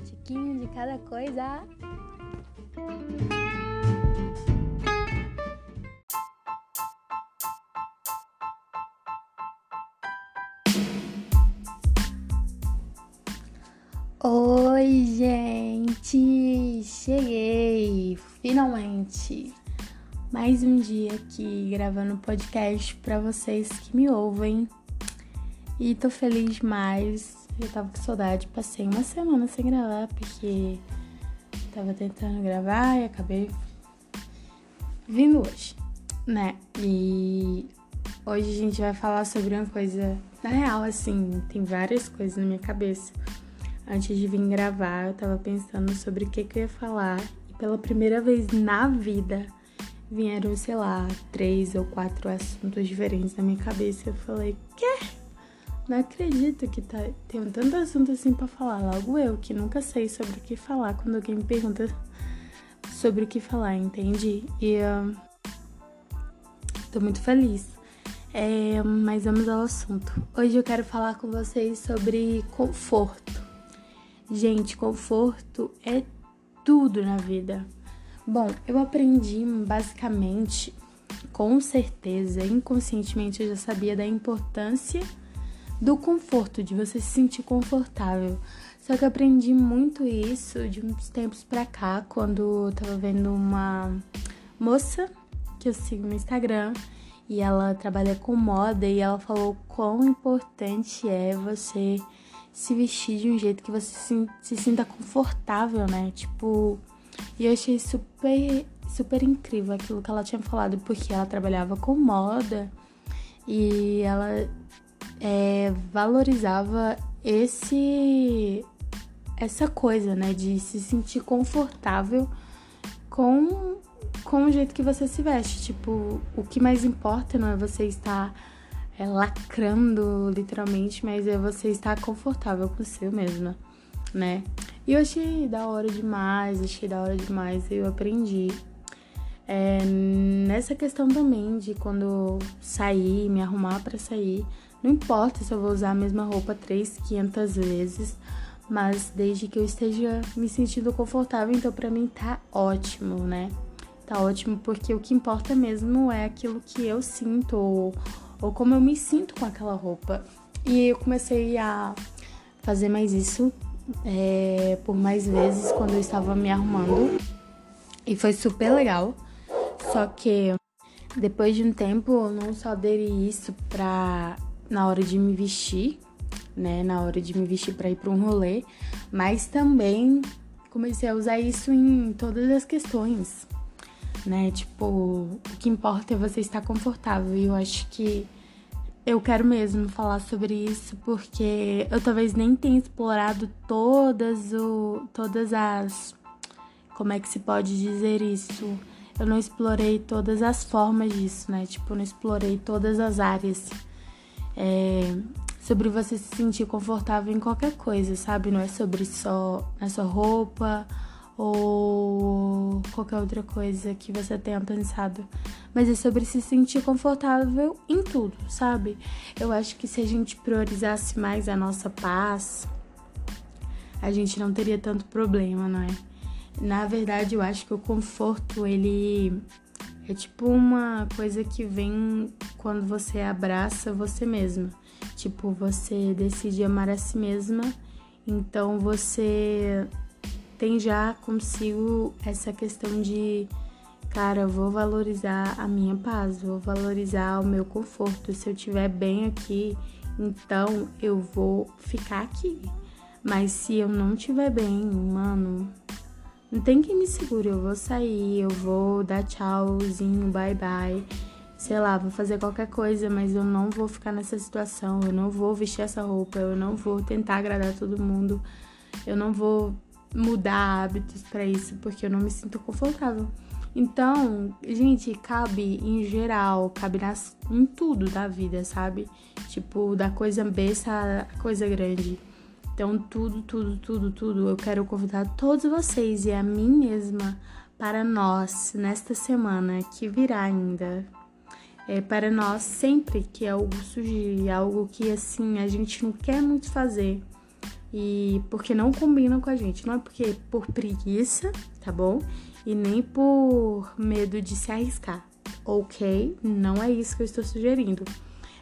tiquinho de cada coisa. Oi, gente! Cheguei! Finalmente! Mais um dia aqui gravando podcast para vocês que me ouvem. E tô feliz demais. Eu tava com saudade. Passei uma semana sem gravar porque tava tentando gravar e acabei vindo hoje, né? E hoje a gente vai falar sobre uma coisa. Na real, assim, tem várias coisas na minha cabeça antes de vir gravar, eu tava pensando sobre o que, que eu ia falar. E pela primeira vez na vida vieram, sei lá, três ou quatro assuntos diferentes na minha cabeça. Eu falei, quê? Não acredito que tá, tenho tanto assunto assim para falar. Logo eu, que nunca sei sobre o que falar quando alguém me pergunta sobre o que falar, entende? E uh, tô muito feliz. É, mas vamos ao assunto. Hoje eu quero falar com vocês sobre conforto. Gente, conforto é tudo na vida. Bom, eu aprendi basicamente, com certeza, inconscientemente eu já sabia da importância do conforto, de você se sentir confortável. Só que eu aprendi muito isso de uns tempos pra cá, quando eu tava vendo uma moça que eu sigo no Instagram e ela trabalha com moda e ela falou quão importante é você se vestir de um jeito que você se, se sinta confortável, né? Tipo, e eu achei super, super incrível aquilo que ela tinha falado, porque ela trabalhava com moda e ela é, valorizava esse essa coisa, né, de se sentir confortável com com o jeito que você se veste. Tipo, o que mais importa não é você estar é, lacrando literalmente, mas é você estar confortável com seu mesmo, né? E eu achei da hora demais, achei da hora demais, eu aprendi. É, nessa questão também de quando sair, me arrumar para sair, não importa se eu vou usar a mesma roupa 3, 500 vezes, mas desde que eu esteja me sentindo confortável, então para mim tá ótimo, né? Tá ótimo porque o que importa mesmo é aquilo que eu sinto ou, ou como eu me sinto com aquela roupa. E eu comecei a fazer mais isso é, por mais vezes quando eu estava me arrumando. E foi super legal. Só que depois de um tempo eu não só aderi isso pra na hora de me vestir, né? Na hora de me vestir para ir para um rolê, mas também comecei a usar isso em todas as questões, né? Tipo, o que importa é você estar confortável. E eu acho que eu quero mesmo falar sobre isso porque eu talvez nem tenha explorado todas o todas as como é que se pode dizer isso? Eu não explorei todas as formas disso, né? Tipo, eu não explorei todas as áreas. É, sobre você se sentir confortável em qualquer coisa, sabe? Não é sobre só a sua roupa ou qualquer outra coisa que você tenha pensado, mas é sobre se sentir confortável em tudo, sabe? Eu acho que se a gente priorizasse mais a nossa paz, a gente não teria tanto problema, não é? Na verdade, eu acho que o conforto, ele é tipo uma coisa que vem quando você abraça você mesma. Tipo, você decide amar a si mesma, então você tem já consigo essa questão de, cara, vou valorizar a minha paz, vou valorizar o meu conforto. Se eu estiver bem aqui, então eu vou ficar aqui. Mas se eu não estiver bem, mano, não tem quem me segure. Eu vou sair, eu vou dar tchauzinho, bye bye. Sei lá, vou fazer qualquer coisa, mas eu não vou ficar nessa situação. Eu não vou vestir essa roupa, eu não vou tentar agradar todo mundo. Eu não vou mudar hábitos para isso, porque eu não me sinto confortável. Então, gente, cabe em geral, cabe nas, em tudo da vida, sabe? Tipo, da coisa besta à coisa grande. Então, tudo, tudo, tudo, tudo, eu quero convidar todos vocês e a mim mesma para nós nesta semana que virá ainda. É para nós sempre que algo surgir, algo que assim a gente não quer muito fazer, e porque não combinam com a gente. Não é porque por preguiça, tá bom? E nem por medo de se arriscar. Ok? Não é isso que eu estou sugerindo.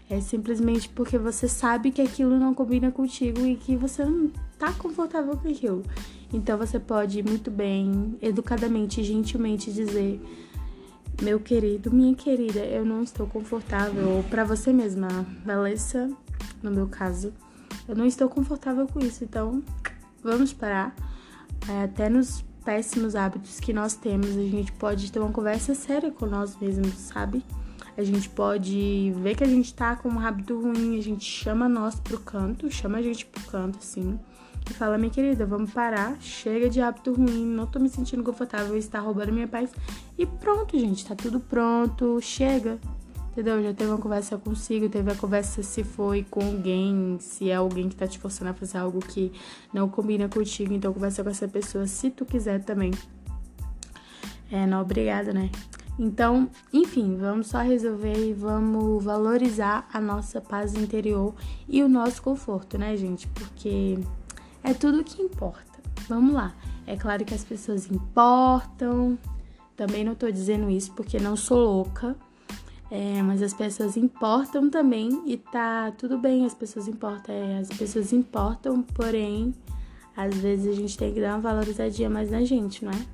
É simplesmente porque você sabe que aquilo não combina contigo e que você não tá confortável com aquilo. Então você pode muito bem, educadamente, gentilmente dizer: Meu querido, minha querida, eu não estou confortável. Ou pra você mesma, Valessa, no meu caso, eu não estou confortável com isso. Então vamos parar. É, até nos péssimos hábitos que nós temos, a gente pode ter uma conversa séria com nós mesmos, sabe? A gente pode ver que a gente tá com um hábito ruim, a gente chama nós pro canto, chama a gente pro canto, assim, e fala, minha querida, vamos parar, chega de hábito ruim, não tô me sentindo confortável, está roubando minha paz. E pronto, gente, tá tudo pronto, chega. Entendeu? Já teve uma conversa consigo, teve a conversa se foi com alguém, se é alguém que tá te forçando a fazer algo que não combina contigo, então conversa com essa pessoa se tu quiser também. É, não obrigada, né? Então, enfim, vamos só resolver e vamos valorizar a nossa paz interior e o nosso conforto, né, gente? Porque é tudo que importa. Vamos lá. É claro que as pessoas importam. Também não tô dizendo isso porque não sou louca. É, mas as pessoas importam também e tá tudo bem, as pessoas importam, é, as pessoas importam, porém, às vezes a gente tem que dar uma valorizadinha mais na gente, não é?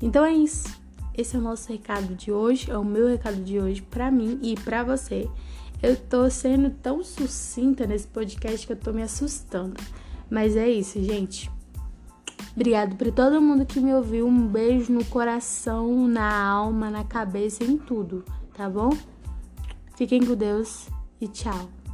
Então é isso. Esse é o nosso recado de hoje, é o meu recado de hoje para mim e para você. Eu tô sendo tão sucinta nesse podcast que eu tô me assustando. Mas é isso, gente. Obrigado para todo mundo que me ouviu. Um beijo no coração, na alma, na cabeça, em tudo, tá bom? Fiquem com Deus e tchau.